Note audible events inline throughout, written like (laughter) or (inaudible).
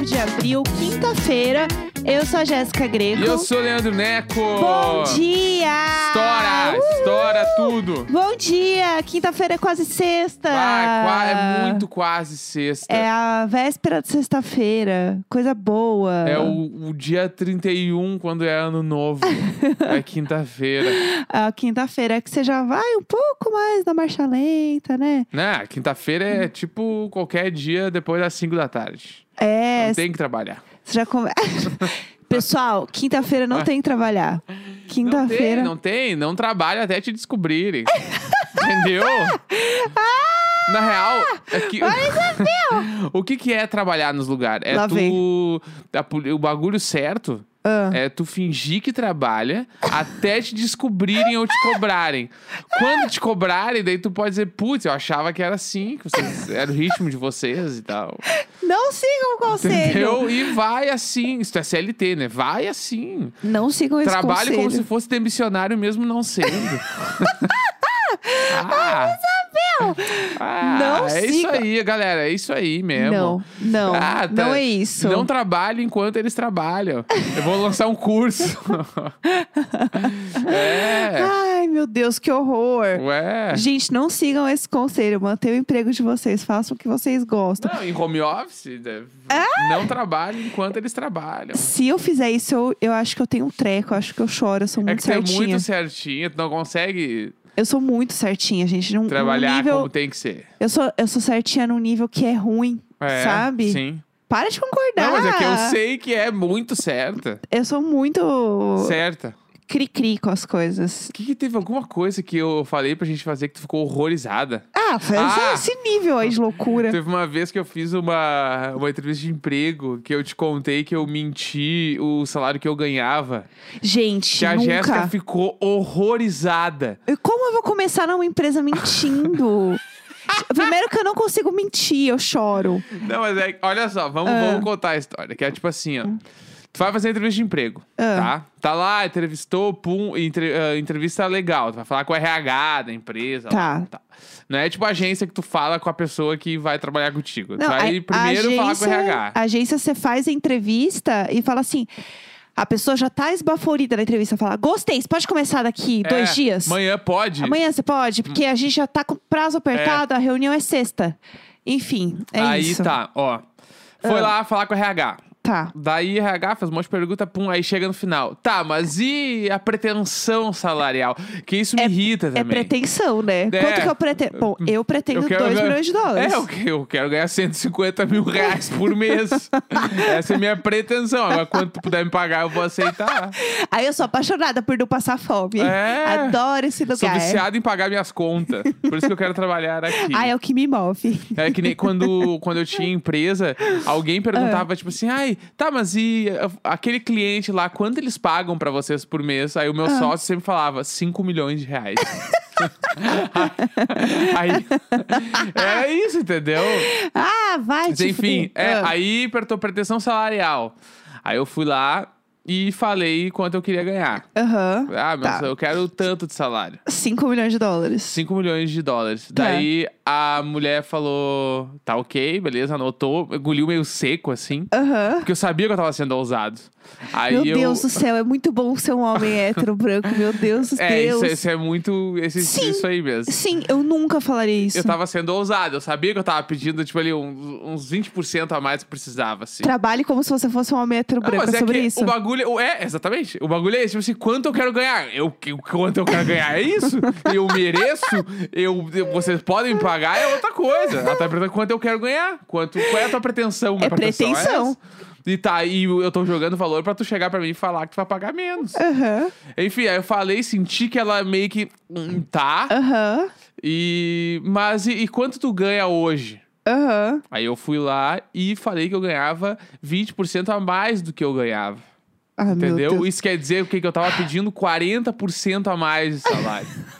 Hoje 29 de abril, quinta-feira. Eu sou a Jéssica Greco. E eu sou o Leandro Neco. Bom dia! Estoura, Uhul! estoura tudo. Bom dia! Quinta-feira é quase sexta. Qua- é muito quase sexta. É a véspera de sexta-feira. Coisa boa. É o, o dia 31, quando é ano novo. é (laughs) quinta-feira. A quinta-feira é que você já vai um pouco mais na marcha lenta, né? Né? Quinta-feira é tipo qualquer dia depois das 5 da tarde. É, Não tem que trabalhar. Você já. (laughs) Pessoal, quinta-feira não tem que trabalhar. Não tem, Quinta-feira. não tem. Não trabalha até te descobrirem. (laughs) Entendeu? Na real, é que... (laughs) o que, que é trabalhar nos lugares? É Lá tu. poli- o bagulho certo Ah. é tu fingir que trabalha até te descobrirem ou te cobrarem. Quando te cobrarem, daí tu pode dizer, putz, eu achava que era assim, que vocês, era o ritmo de vocês e tal. Não sigam o conselho. Entendeu? E vai assim. Isso é CLT, né? Vai assim. Não sigam esse Trabalhe conselho. como se fosse demissionário mesmo não sendo. (laughs) ah, ah, Não é isso siga- aí, galera. É isso aí mesmo. Não, não, Ah, tá. não é isso. Não trabalhe enquanto eles trabalham. Eu vou lançar um curso. (laughs) é. Ai, meu Deus, que horror. Ué. Gente, não sigam esse conselho. Mantenham o emprego de vocês. Façam o que vocês gostam. Não, em home office? Ah! não trabalhe enquanto eles trabalham. Se eu fizer isso, eu, eu acho que eu tenho um treco. Eu acho que eu choro. Eu sou É muito que tu é certinha. muito certinho, tu não consegue Eu sou muito certinha, gente. Num, num trabalhar nível... como tem que ser. eu, sou, eu sou certinha num nível que é ruim, É, sabe? Sim. Para de concordar. Não, mas é que eu sei que é muito certa. Eu sou muito Certa. Cri-cri com as coisas. O que, que teve alguma coisa que eu falei pra gente fazer que tu ficou horrorizada? Ah, foi Ah! esse nível aí de loucura. Teve uma vez que eu fiz uma, uma entrevista de emprego que eu te contei que eu menti o salário que eu ganhava. Gente, Que a Jéssica nunca. ficou horrorizada. E Como eu vou começar numa empresa mentindo? (laughs) Primeiro que eu não consigo mentir, eu choro. Não, mas é. Olha só, vamos, Ah. vamos contar a história. Que é tipo assim, ó. Tu vai fazer entrevista de emprego, Ah. tá? Tá lá, entrevistou, pum, entre- ah, entrevista legal. Tu vai falar com o RH da empresa. Tá. lá, tá. Não é tipo agência que tu fala com a pessoa que vai trabalhar contigo. tu Não, vai a- primeiro a falar com o RH. A agência, você faz a entrevista e fala assim... A pessoa já tá esbaforida na entrevista. Fala, gostei, você pode começar daqui dois É, dias? Amanhã pode. Amanhã você pode? Porque a gente já tá com prazo apertado, a reunião é sexta. Enfim, é Aí isso. tá, ó. Foi Ah. lá falar com o RH. Tá. Daí RH faz um monte de pergunta, pum, aí chega no final. Tá, mas e a pretensão salarial? Que isso me irrita É também. pretensão, né? É. Quanto que eu pretendo? Bom, (laughs) eu pretendo 2 ganhar- milhões de dólares. É, eu, eu quero ganhar 150 mil reais por mês. (laughs) Essa é a minha pretensão. Agora, quanto tu puder me pagar, eu vou aceitar. (laughs) Aí eu sou apaixonada por não passar fome. É. Adoro esse Sou lugar. viciado em pagar minhas contas. Por isso que eu quero trabalhar aqui. Ah, é o que me move. É que nem quando, quando eu tinha empresa, alguém Ah. perguntava, tipo assim, tá, mas e uh, aquele cliente lá, quanto eles pagam pra vocês por mês? Aí o Ah. meu sócio sempre falava, 5 milhões de reais. (laughs) aí, era isso, entendeu? Ah, vai, Mas enfim, fuder. é, Ah. aí apertou pretensão salarial. Aí eu fui lá e falei quanto eu queria ganhar. Aham. Ah, mas Tá. eu quero tanto de salário. 5 milhões de dólares. 5 milhões de dólares. Tá. Daí a mulher falou: tá ok, beleza, anotou, engoliu meio seco assim. Aham. Porque eu sabia que eu tava sendo ousado. Aí Meu eu... Deus do céu, é muito bom ser um homem (laughs) hétero branco. Meu Deus do É, Deus. isso, isso é muito. Esse, Sim. isso aí mesmo. Sim, eu nunca falaria isso. Eu tava sendo ousado, eu sabia que eu tava pedindo, tipo, ali, uns, uns 20% a mais que precisava, assim. Trabalhe como se você fosse um homem hétero Não, branco. mas é é sobre isso. o bagulho. É, exatamente. O bagulho é esse, tipo assim, quanto eu quero ganhar? Eu, quanto eu quero ganhar é isso? Eu mereço? Eu, eu- vocês podem me pagar é outra coisa. Ela tá perguntando quanto eu quero ganhar. Quanto, qual é a tua pretensão? Minha É pretensão. essa? E tá, e eu tô jogando valor pra tu chegar pra mim e falar que tu vai pagar menos. Aham, Enfim, aí eu falei, senti que ela meio que. hum, tá. aham, E. Mas e, e quanto tu ganha hoje? aham. Aí eu fui lá e falei que eu ganhava 20% a mais do que eu ganhava. Ah, meu Entendeu? Deus. Isso quer dizer o quê? Que eu tava pedindo 40% a mais de salário. (laughs)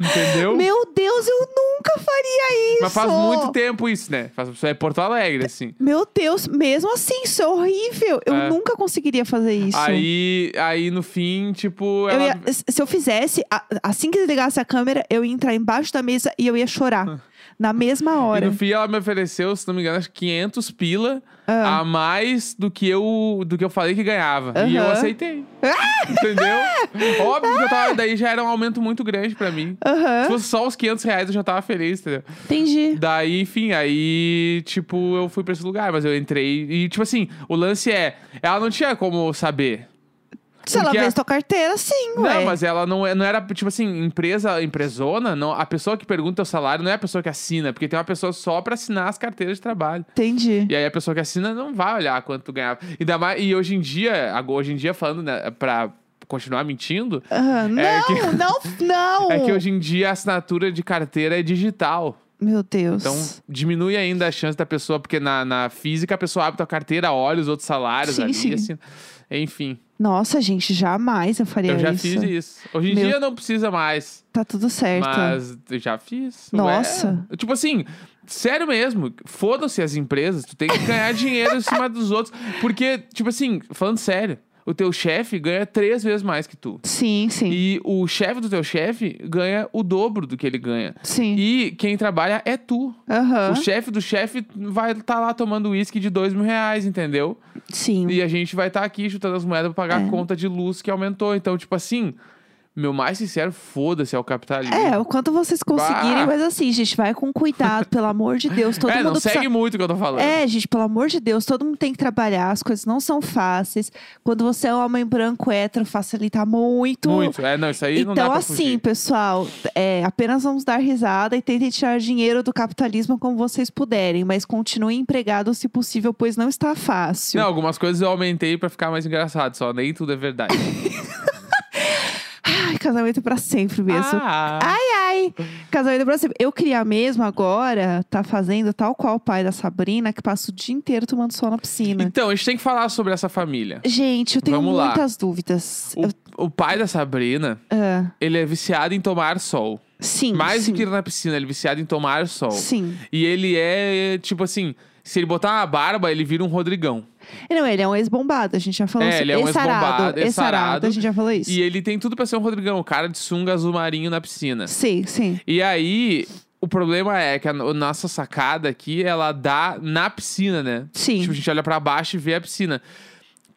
Entendeu? Meu Deus, eu nunca faria isso. Mas faz muito tempo isso, né? Faz, isso é Porto Alegre, assim. Meu Deus, mesmo assim, isso é horrível. Eu É. nunca conseguiria fazer isso. Aí, aí, no fim, tipo, Eu ela... ia- se eu fizesse, assim que desligasse a câmera, eu ia entrar embaixo da mesa e eu ia chorar. (laughs) Na mesma E hora. no fim ela me ofereceu, se não me engano, acho que 500 pila Ah. a mais do que eu do que eu falei que ganhava. E eu aceitei. Entendeu? (laughs) Óbvio que eu tava. Daí já era um aumento muito grande pra mim. Aham. Se fosse só os 500 reais, eu já tava feliz, entendeu? Entendi. Daí, enfim, aí, tipo, eu fui pra esse lugar, mas eu entrei. E, tipo assim, o lance é. Ela não tinha como saber. Se ela Porque vê a- tua carteira, sim, ué. Não, mas ela não, é- não era, tipo assim, empresa, empresona, não, a pessoa que pergunta o salário não é a pessoa que assina, porque tem uma pessoa só pra assinar as carteiras de trabalho. Entendi. E aí a pessoa que assina não vai olhar quanto tu ganhava. Ainda mais, e hoje em dia, hoje em dia falando, né, pra continuar mentindo, Aham. Não, É que- (laughs) não, não. é que hoje em dia a assinatura de carteira é digital. Meu Deus. Então, diminui ainda a chance da pessoa, porque na, na física a pessoa abre tua carteira, olha os outros salários Sim, ali, sim. assim. Enfim, Nossa, gente, jamais eu faria eu já isso. fiz isso. Hoje em Meu- dia não precisa mais. Tá tudo certo. Mas eu já fiz. Nossa. Tipo assim, sério mesmo, foda-se as empresas, tu tem que ganhar (laughs) dinheiro em cima dos outros. Porque, tipo assim, falando sério, o teu chefe ganha três vezes mais que tu. Sim, sim. E o chefe do teu chefe ganha o dobro do que ele ganha. Sim. E quem trabalha é tu. Aham. O chefe do chefe vai estar lá tomando uísque de dois mil reais, entendeu? Sim. E a gente vai estar aqui chutando as moedas pra pagar É. a conta de luz que aumentou. Então, tipo assim, meu mais sincero, foda-se ao capitalismo. É, o quanto vocês conseguirem, Bah. mas assim, gente, vai com cuidado, pelo amor de Deus. Todo (laughs) é, mundo não precisa... segue muito o que eu tô falando. É, gente, pelo amor de Deus, todo mundo tem que trabalhar, as coisas não são fáceis. Quando você é um homem branco hétero, facilita muito. Muito. É, não, isso aí não dá Então, pra assim, fugir. pessoal, é, apenas vamos dar risada e tentem tirar dinheiro do capitalismo como vocês puderem, mas continuem empregados se possível, pois não está fácil. Não, algumas coisas eu aumentei pra ficar mais engraçado, só nem tudo é verdade. (laughs) Ai, casamento pra sempre mesmo. Ah, Ai, ai. Casamento pra sempre. Eu queria mesmo agora tá fazendo tal qual o pai da Sabrina, que passa o dia inteiro tomando sol na piscina. Então, a gente tem que falar sobre essa família. Gente, eu tenho Vamos lá. muitas dúvidas. Eu- O, o pai da Sabrina, ah, ele é viciado em tomar sol. sim. Mais sim. do que ir na piscina, ele é viciado em tomar sol. Sim. E ele é, tipo assim, se ele botar uma barba, ele vira um Rodrigão. Não, ele é um ex-bombado, a gente já falou É, isso. ele é um ex-bombado, ex-sarado, ex-sarado. a gente já falou isso. E ele tem tudo pra ser um Rodrigão, o cara de sunga azul marinho na piscina. Sim, sim. E aí, o problema é que a no- nossa sacada aqui, ela dá na piscina, né? Sim. Tipo, a gente olha pra baixo e vê a piscina.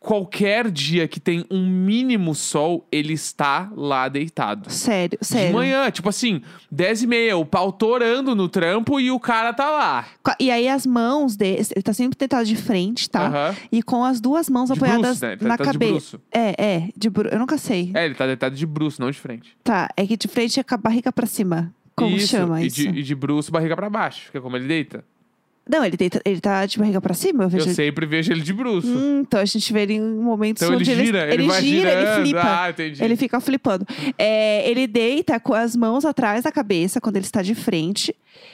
Qualquer dia que tem um mínimo sol, ele está lá deitado. Sério, sério. De manhã, tipo assim, 10 e meia, o pau torando no trampo e o cara tá lá. E aí as mãos dele, ele tá sempre deitado de frente, tá? E com as duas mãos De apoiadas bruços, né? Tá na cabeça. É, é, de bru... eu nunca sei. É, ele tá deitado de bruço, não de frente. Tá, é que de frente é com a barriga pra cima. Como isso, chama e isso? De, e de bruço, barriga pra baixo, que é como ele deita. Não, ele, deita, ele tá de barriga pra cima? Eu vejo Eu ele- sempre vejo ele de bruço. Hum, então a gente vê ele em momentos então ele onde gira, ele, vai gira, girando. ele flipa. Ah, entendi. Ele fica flipando. É, ele deita com as mãos atrás da cabeça quando ele está de frente.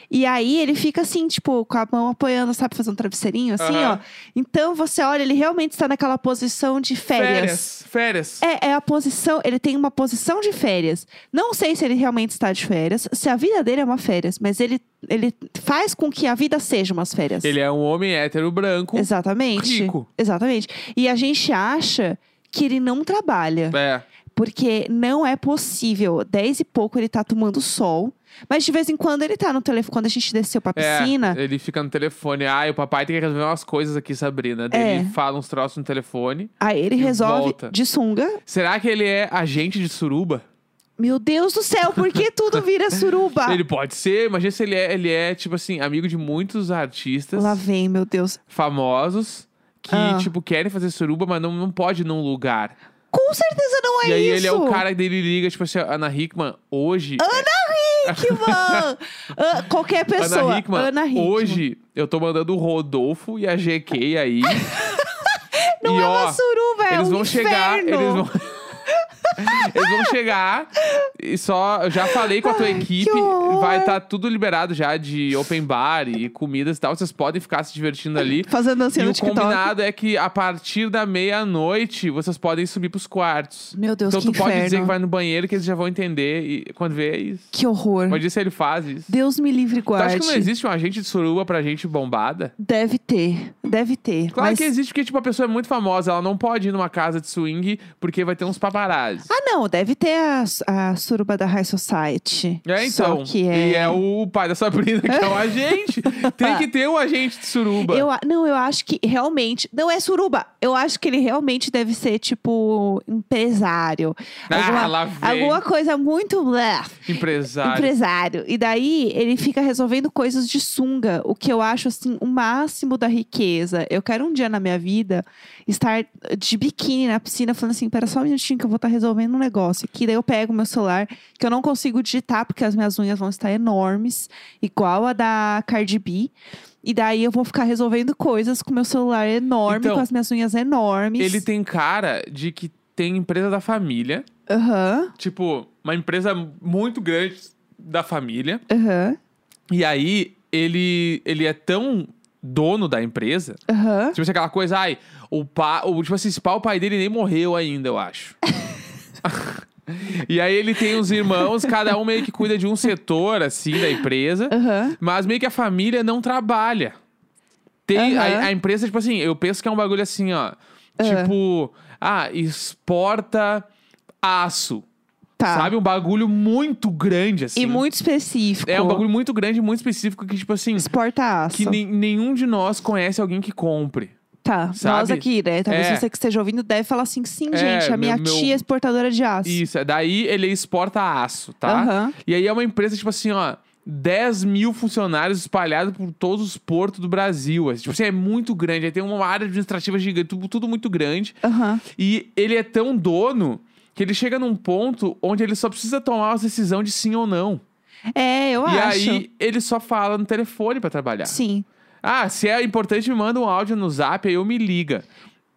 E aí ele fica assim, tipo, com a mão apoiando, sabe, fazendo um travesseirinho, assim, Aham. ó. Então você olha, ele realmente está naquela posição de férias. Férias. férias. É, é a posição, ele tem uma posição de férias. Não sei se ele realmente está de férias, se a vida dele é uma férias, mas ele, ele faz com que a vida seja férias. Ele é um homem hétero branco. Exatamente. rico. Exatamente. E a gente acha que ele não trabalha. É. Porque não é possível. Dez e pouco ele tá tomando sol. Mas de vez em quando ele tá no telefone. Quando a gente desceu pra É, piscina. ele fica no telefone. Ai, o papai tem que resolver umas coisas aqui, Sabrina. É. Ele fala uns troços no telefone. Aí ele resolve volta. de sunga. Será que ele é agente de suruba? Meu Deus do céu, por que tudo vira suruba? Ele pode ser, imagina se ele é, ele é, tipo assim, amigo de muitos artistas Lá vem, meu Deus. famosos que, Ah. tipo, querem fazer suruba, mas não, não pode num lugar. Com certeza não é e aí isso. ele é o cara dele liga, tipo assim, Ana Hickman, hoje. Hickman! (laughs) Ah, qualquer pessoa. Ana Hickman, Ana hoje eu tô mandando o Rodolfo e a GK aí. (laughs) Não e é ó, uma suruba, é eles um vão chegar, inferno. eles vão Eles vão chegar e só. Eu já falei com a tua equipe. Vai estar tudo liberado já de open bar e comidas e tal. Vocês podem ficar se divertindo ali. Fazendo E dancinha no o TikTok. combinado é que a partir da meia-noite vocês podem subir pros quartos. Meu Deus, então que tu pode inferno. dizer que vai no banheiro que eles já vão entender e quando vê é isso. Que horror. Pode dizer se ele faz isso. Deus me livre e Tu acha que não existe um agente de suruba pra gente bombada? Deve ter. Deve ter. Claro mas... que existe, porque tipo, a pessoa é muito famosa. Ela não pode ir numa casa de swing porque vai ter uns paparazzi. Ah, não. Deve ter a, a suruba da High Society. É, então. Só que é... E é o pai da Sabrina, que é um agente. (laughs) Tem que ter um agente de suruba. Eu, não, eu acho que realmente. Não é suruba. Eu acho que ele realmente deve ser, tipo, empresário. Ah, alguma, lá vem. alguma coisa muito. Empresário. Empresário. E daí ele fica resolvendo coisas de sunga, o que eu acho assim o máximo da riqueza. Eu quero um dia na minha vida estar de biquíni na piscina falando assim, pera só um minutinho que eu vou estar resolvendo um negócio aqui. Daí eu pego meu celular, que eu não consigo digitar porque as minhas unhas vão estar enormes, igual a da Cardi B. E daí eu vou ficar resolvendo coisas com meu celular enorme, Então, com as minhas unhas enormes. Ele tem cara de que tem empresa da família. Aham, Tipo, uma empresa muito grande da família. aham, E aí, ele, ele é tão dono da empresa. aham. Tipo assim, aquela coisa, ai, o pai. Tipo assim, esse pá, o pai dele nem morreu ainda, eu acho. (laughs) e aí ele tem os irmãos, cada um meio que cuida de um setor, assim, da empresa. Aham. Mas meio que a família não trabalha. Tem, Aham. a, a empresa, tipo assim, eu penso que é um bagulho assim, ó. Tipo, ah, exporta aço. Tá. Sabe? Um bagulho muito grande, assim. E muito específico. É um bagulho muito grande, muito específico, que, tipo assim, Exporta aço. que nenhum de nós conhece alguém que compre. Tá, nós sabe? aqui, né? Talvez É. você que esteja ouvindo deve falar assim, sim, É, gente, a minha meu- meu- tia é exportadora de aço. Isso, é, daí ele exporta aço, tá? Aham. E aí é uma empresa, tipo assim, ó. 10 mil funcionários espalhados por todos os portos do Brasil. Assim, tipo assim, é muito grande. Aí tem uma área administrativa gigante, tudo, tudo muito grande. Aham. E ele é tão dono que ele chega num ponto onde ele só precisa tomar uma decisão de sim ou não. É, eu e acho. aí ele só fala no telefone pra trabalhar. Sim. Ah, se é importante, me manda um áudio no zap, aí eu me liga.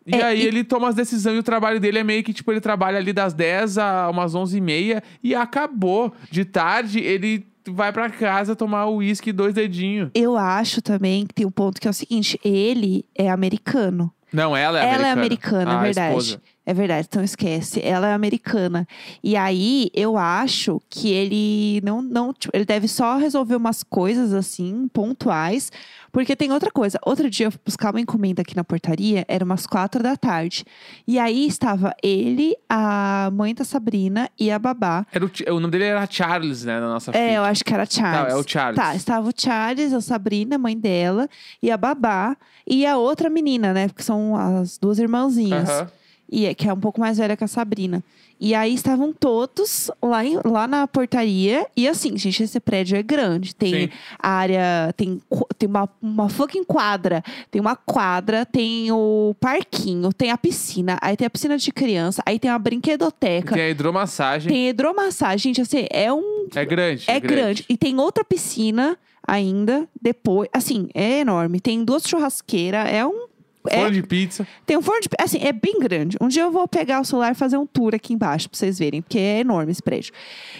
E É, aí e- ele toma as decisões e o trabalho dele é meio que, tipo, ele trabalha ali das 10 a umas 11 e meia e acabou. De tarde, ele vai pra casa tomar o uísque dois dedinhos. Eu acho também que tem um ponto que é o seguinte: ele é americano. Não, ela é Ela americana. é americana, a é verdade. esposa. É verdade, então esquece. Ela é americana. E aí, eu acho que ele não, não, tipo, ele deve só resolver umas coisas assim, pontuais. Porque tem outra coisa. Outro dia eu fui buscar uma encomenda aqui na portaria, era umas quatro da tarde. E aí estava ele, a mãe da Sabrina e a babá. Era o, o nome dele era Charles, né, na nossa É, ficha. eu acho que era Charles. Tá, é o Charles. Tá, estava o Charles, a Sabrina, mãe dela, e a babá, e a outra menina, né? Porque são as duas irmãzinhas. Aham. E é- que é um pouco mais velha que a Sabrina. E aí estavam todos lá, em- lá na portaria. E assim, gente, esse prédio é grande. Tem Sim. área, tem, tem uma, uma fucking quadra. Tem uma quadra, tem o parquinho, tem a piscina. Aí tem a piscina de criança, aí tem uma brinquedoteca. Tem a hidromassagem. Tem hidromassagem. Gente, assim, é um É grande. é grande. E tem outra piscina ainda, depois. Assim, é enorme. Tem duas churrasqueiras. É um. É- Forno de pizza. tem um forno de. Assim, é bem grande. Um dia eu vou pegar o celular e fazer um tour aqui embaixo pra vocês verem, porque é enorme esse prédio.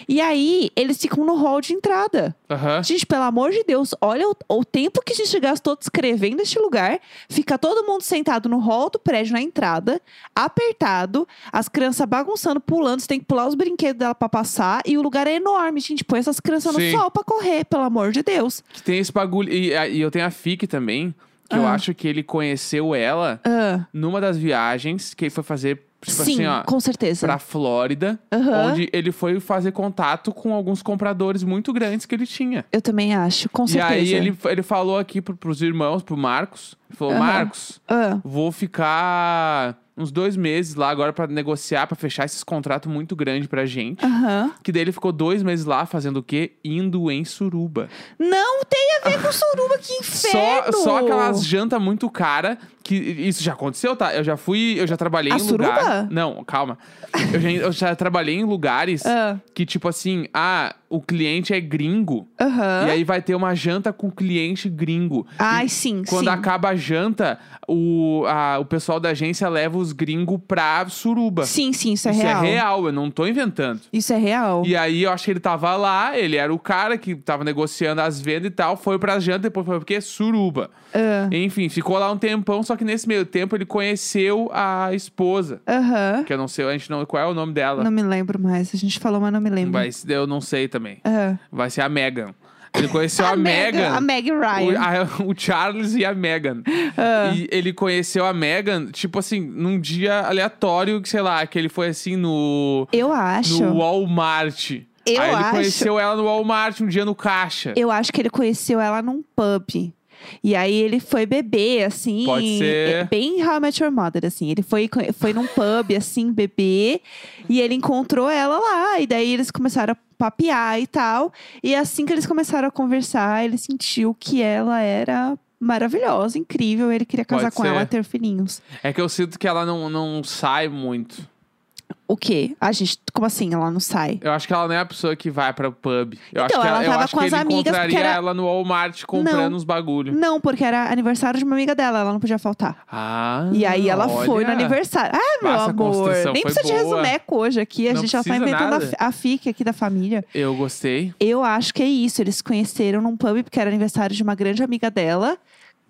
E aí, eles ficam no hall de entrada. Aham. Gente, pelo amor de Deus, olha o, o tempo que a gente gastou descrevendo este lugar. Fica todo mundo sentado no hall do prédio na entrada, apertado, as crianças bagunçando, pulando. Você tem que pular os brinquedos dela pra passar. E o lugar é enorme, gente. Põe essas crianças Sim. no sol pra correr, pelo amor de Deus. Que tem esse bagulho. E, e eu tenho a FIC também, que eu Ah. acho que ele conheceu ela Ah, numa das viagens que ele foi fazer, tipo sim, assim, ó, com certeza. pra Flórida, Aham. onde ele foi fazer contato com alguns compradores muito grandes que ele tinha. Eu também acho, com e certeza. aí ele, ele falou aqui pro, pros irmãos, pro Marcos, ele falou, Aham. Marcos, Ah, vou ficar uns dois meses lá agora pra negociar, pra fechar esses contratos muito grandes pra gente. Aham. Que daí ele ficou dois meses lá fazendo o quê? Indo em suruba. Não tem a ver com suruba, que inferno! Só, só aquelas jantas muito cara que isso já aconteceu, tá? Eu já fui, eu já trabalhei A em lugar. suruba? Não, calma. Eu já, eu já trabalhei em lugares Ah. que tipo assim, ah, o cliente é gringo e aí vai ter uma janta com cliente gringo. Ai, E sim, Quando sim. acaba a janta, o, a- o pessoal da agência leva os gringos pra suruba. Sim, sim, isso é Isso real. é real, eu não tô inventando. Isso é real. E aí eu acho que ele tava lá, ele era o cara que tava negociando as vendas e tal, foi pra janta, depois foi porque suruba. Ah. Enfim, ficou lá um tempão, só que nesse meio tempo ele conheceu a esposa. Aham. Que eu não sei, a gente não. Qual é o nome dela? Não me lembro mais. A gente falou, mas não me lembro. Mas eu não sei também. Ah. Vai ser a Megan. Ele conheceu (laughs) a, Megan. A Meg O, Ryan. a- (laughs) o Charles e a Megan. E ele conheceu a Megan, tipo assim, num dia aleatório, que sei lá, que ele foi assim no. Eu acho. No Walmart. Eu Aí ele acho. conheceu ela no Walmart um dia no caixa. Eu acho que ele conheceu ela num pub. E aí ele foi beber, assim. Pode ser. é, Bem How I Met Your Mother, assim. Ele foi, foi num pub, assim, beber. E ele encontrou ela lá. E daí eles começaram a papear e tal. E assim que eles começaram a conversar, ele sentiu que ela era maravilhosa, incrível. Ele queria casar Pode com ser. ela e ter filhinhos. É que eu sinto que ela não, não sai muito. O quê? A gente, como assim? Ela não sai? Eu acho que ela não é a pessoa que vai pra pub. Eu acho Então, que ela ela, eu tava acho com que as ele amigas, encontraria porque era- ela no Walmart comprando Não. os bagulho. Não, porque era aniversário de uma amiga dela, ela não podia faltar. Ah, E aí ela foi no olha. aniversário. Ah, meu amor. Nem precisa de resumeco hoje aqui. A Não gente já tá inventando a, nada. fi- a fic aqui da família. Eu gostei. Eu acho que é isso. Eles se conheceram num pub porque era aniversário de uma grande amiga dela.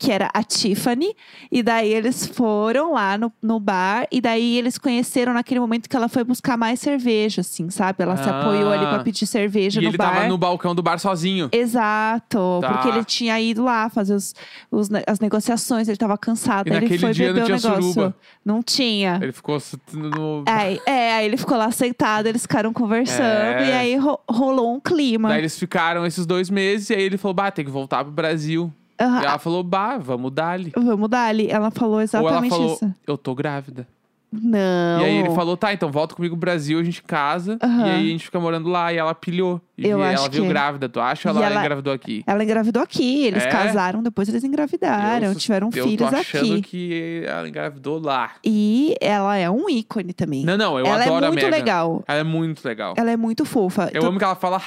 Que era a Tiffany. E daí eles foram lá no, no bar. E daí eles conheceram naquele momento que ela foi buscar mais cerveja, assim, sabe? Ela se Ah. apoiou ali pra pedir cerveja E no ele bar. tava no balcão do bar sozinho. Exato, Tá. porque ele tinha ido lá fazer os, os as negociações, ele tava cansado. E ele foi dia não beber o tinha negócio. suruba. Não tinha. Ele ficou no. Aí, é, aí ele ficou lá sentado, eles ficaram conversando É. e aí ro- rolou um clima. Daí eles ficaram esses dois meses e aí ele falou: Bah, tem que voltar pro Brasil. E ela falou: Bah, vamos dar-lhe. Vamos dar ali. Ela falou Ou ela exatamente falou: isso. Eu tô grávida. Não. E aí ele falou: Tá, então volta comigo pro Brasil, a gente casa. Aham. E aí a gente fica morando lá. E ela pilhou. E Eu vi- acho ela viu que- grávida, tu acha? Ou ela, ela- engravidou aqui? Ela engravidou aqui, eles É? casaram, depois eles engravidaram, Eu- tiveram eu filhos tô achando aqui. que ela engravidou lá. E ela é um ícone também. Não, não, eu ela adoro é a muito Megan. legal. Ela é muito legal. Ela é muito fofa. Eu Tu- amo que ela fala,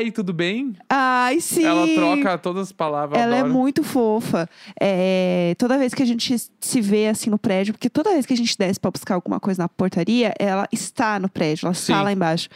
hi, tudo bem? Ai, sim. Ela troca todas as palavras. eu Ela é adoro. muito fofa. É, toda vez que a gente se vê assim no prédio, porque toda vez que a gente desce pra buscar alguma coisa na portaria, ela está no prédio, ela está Sim. lá embaixo.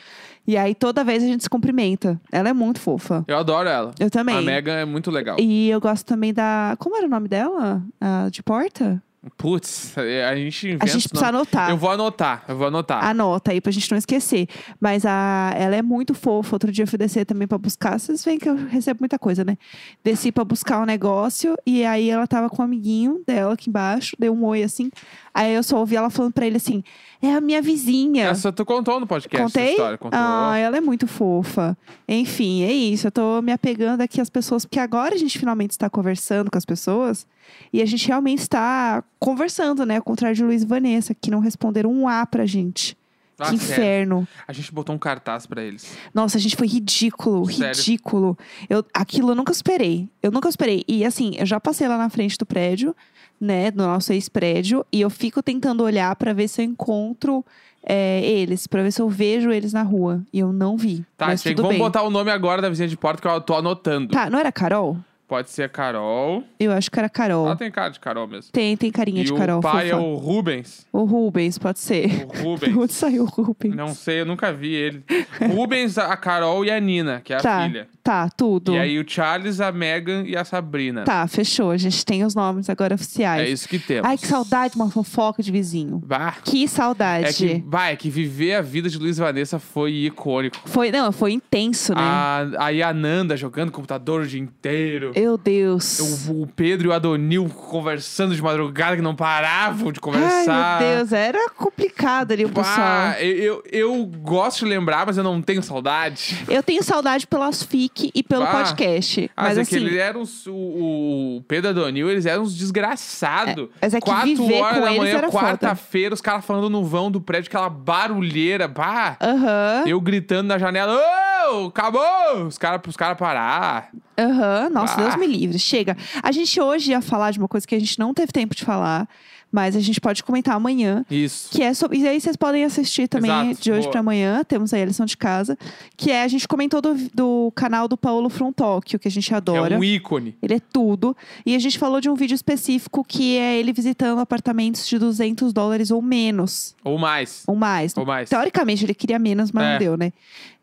E aí toda vez a gente se cumprimenta. Ela é muito fofa. Eu adoro ela. Eu também. A Megan é muito legal. E eu gosto também da. Como era o nome dela? A de porta? Putz, a gente inventa. A gente precisa não. anotar. Eu vou anotar, eu vou anotar. Anota aí pra gente não esquecer. Mas a, ela é muito fofa. Outro dia eu fui descer também pra buscar. Vocês veem que eu recebo muita coisa, né? Desci pra buscar um negócio e aí ela tava com um amiguinho dela aqui embaixo, deu um oi assim. Aí eu só ouvi ela falando pra ele assim: é a minha vizinha. Essa tu contou no podcast Contei? história. Contou. Ah, ela é muito fofa. Enfim, é isso. Eu tô me apegando aqui às pessoas, porque agora a gente finalmente está conversando com as pessoas e a gente realmente está conversando, né? Ao contrário de Luiz e Vanessa, que não responderam um A pra gente. Ah, que sério. inferno. A gente botou um cartaz pra eles. Nossa, a gente foi ridículo, Sério? ridículo. Eu, aquilo eu nunca esperei. Eu nunca esperei. E assim, eu já passei lá na frente do prédio, né? Do nosso ex-prédio. E eu fico tentando olhar pra ver se eu encontro é, eles, pra ver se eu vejo eles na rua. E eu não vi. Tá, mas tudo vamos bem. botar o nome agora da vizinha de porta que eu tô anotando. Tá, não era Carol? Pode ser a Carol. Eu acho que era Carol. Ela tem cara de Carol mesmo. Tem, tem carinha e de Carol. o pai fofa. é o Rubens. o Rubens, pode ser. O De (laughs) Rubens. onde saiu o Rubens? Não sei, eu nunca vi ele. Rubens, a Carol e a Nina, que é a tá, filha. tá, tudo. E aí o Charles, a Megan e a Sabrina. Tá, fechou. A gente tem os nomes agora oficiais. É isso que temos. Ai, que saudade de uma fofoca de vizinho. Bah, Que saudade. é que, bah, é que viver a vida de Luiz e Vanessa foi icônico. Foi, não, foi intenso, né? A, aí a Nanda jogando computador o dia inteiro. Meu Deus. O, o Pedro e o Adonil conversando de madrugada que não paravam de conversar. Ai, meu Deus, era complicado ali o pessoal. Bah, eu, eu, eu gosto de lembrar, mas eu não tenho saudade. Eu tenho saudade pelas FIC e pelo Bah. podcast. Ah, mas é assim, que eles eram os, o, o Pedro e o Adonil, eles eram uns desgraçados. mas é que Quatro horas da manhã, quarta-feira, os caras falando no vão do prédio, aquela barulheira. Bah! Aham, Eu gritando na janela, ô, acabou! Os caras os cara parar. aham. Nossa, Bah. Deus me livre. Chega. A gente hoje ia falar de uma coisa que a gente não teve tempo de falar, mas a gente pode comentar amanhã. Isso. Que é sobre. E aí vocês podem assistir também Exato, de hoje boa. pra amanhã. Temos aí a lição de casa. Que é, a gente comentou do, do canal do Paulo Frontóquio, que a gente adora. É um ícone. Ele é tudo. E a gente falou de um vídeo específico que é ele visitando apartamentos de 200 dólares ou menos. Ou mais. Ou mais. Ou mais. Teoricamente, ele queria menos, mas É. não deu, né?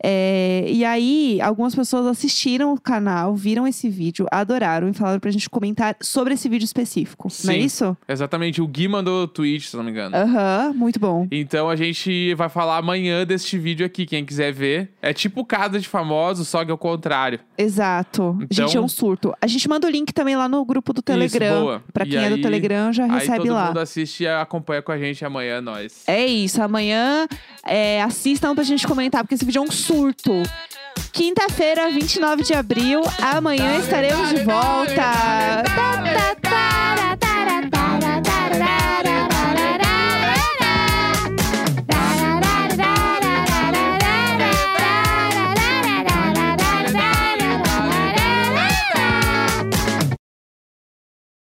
É, e aí, algumas pessoas assistiram o canal, viram esse vídeo, adoraram e falaram pra gente comentar sobre esse vídeo específico. Não é Sim. isso? Exatamente. O Gui mandou o tweet, se não me engano. Aham, muito bom. Então a gente vai falar amanhã deste vídeo aqui, quem quiser ver. É tipo Casa de Famosos, só que ao contrário. Exato. Então- Gente, é um surto. A gente manda o link também lá no grupo do Telegram. boa. Pra E quem é do aí- Telegram, já Aí recebe todo lá. mundo assiste e acompanha com a gente amanhã, nós. É isso. Amanhã é, assistam pra gente comentar, porque esse vídeo é um surto. Quinta-feira, 29 de abril. Amanhã estaremos de volta. Tá, tá, tá.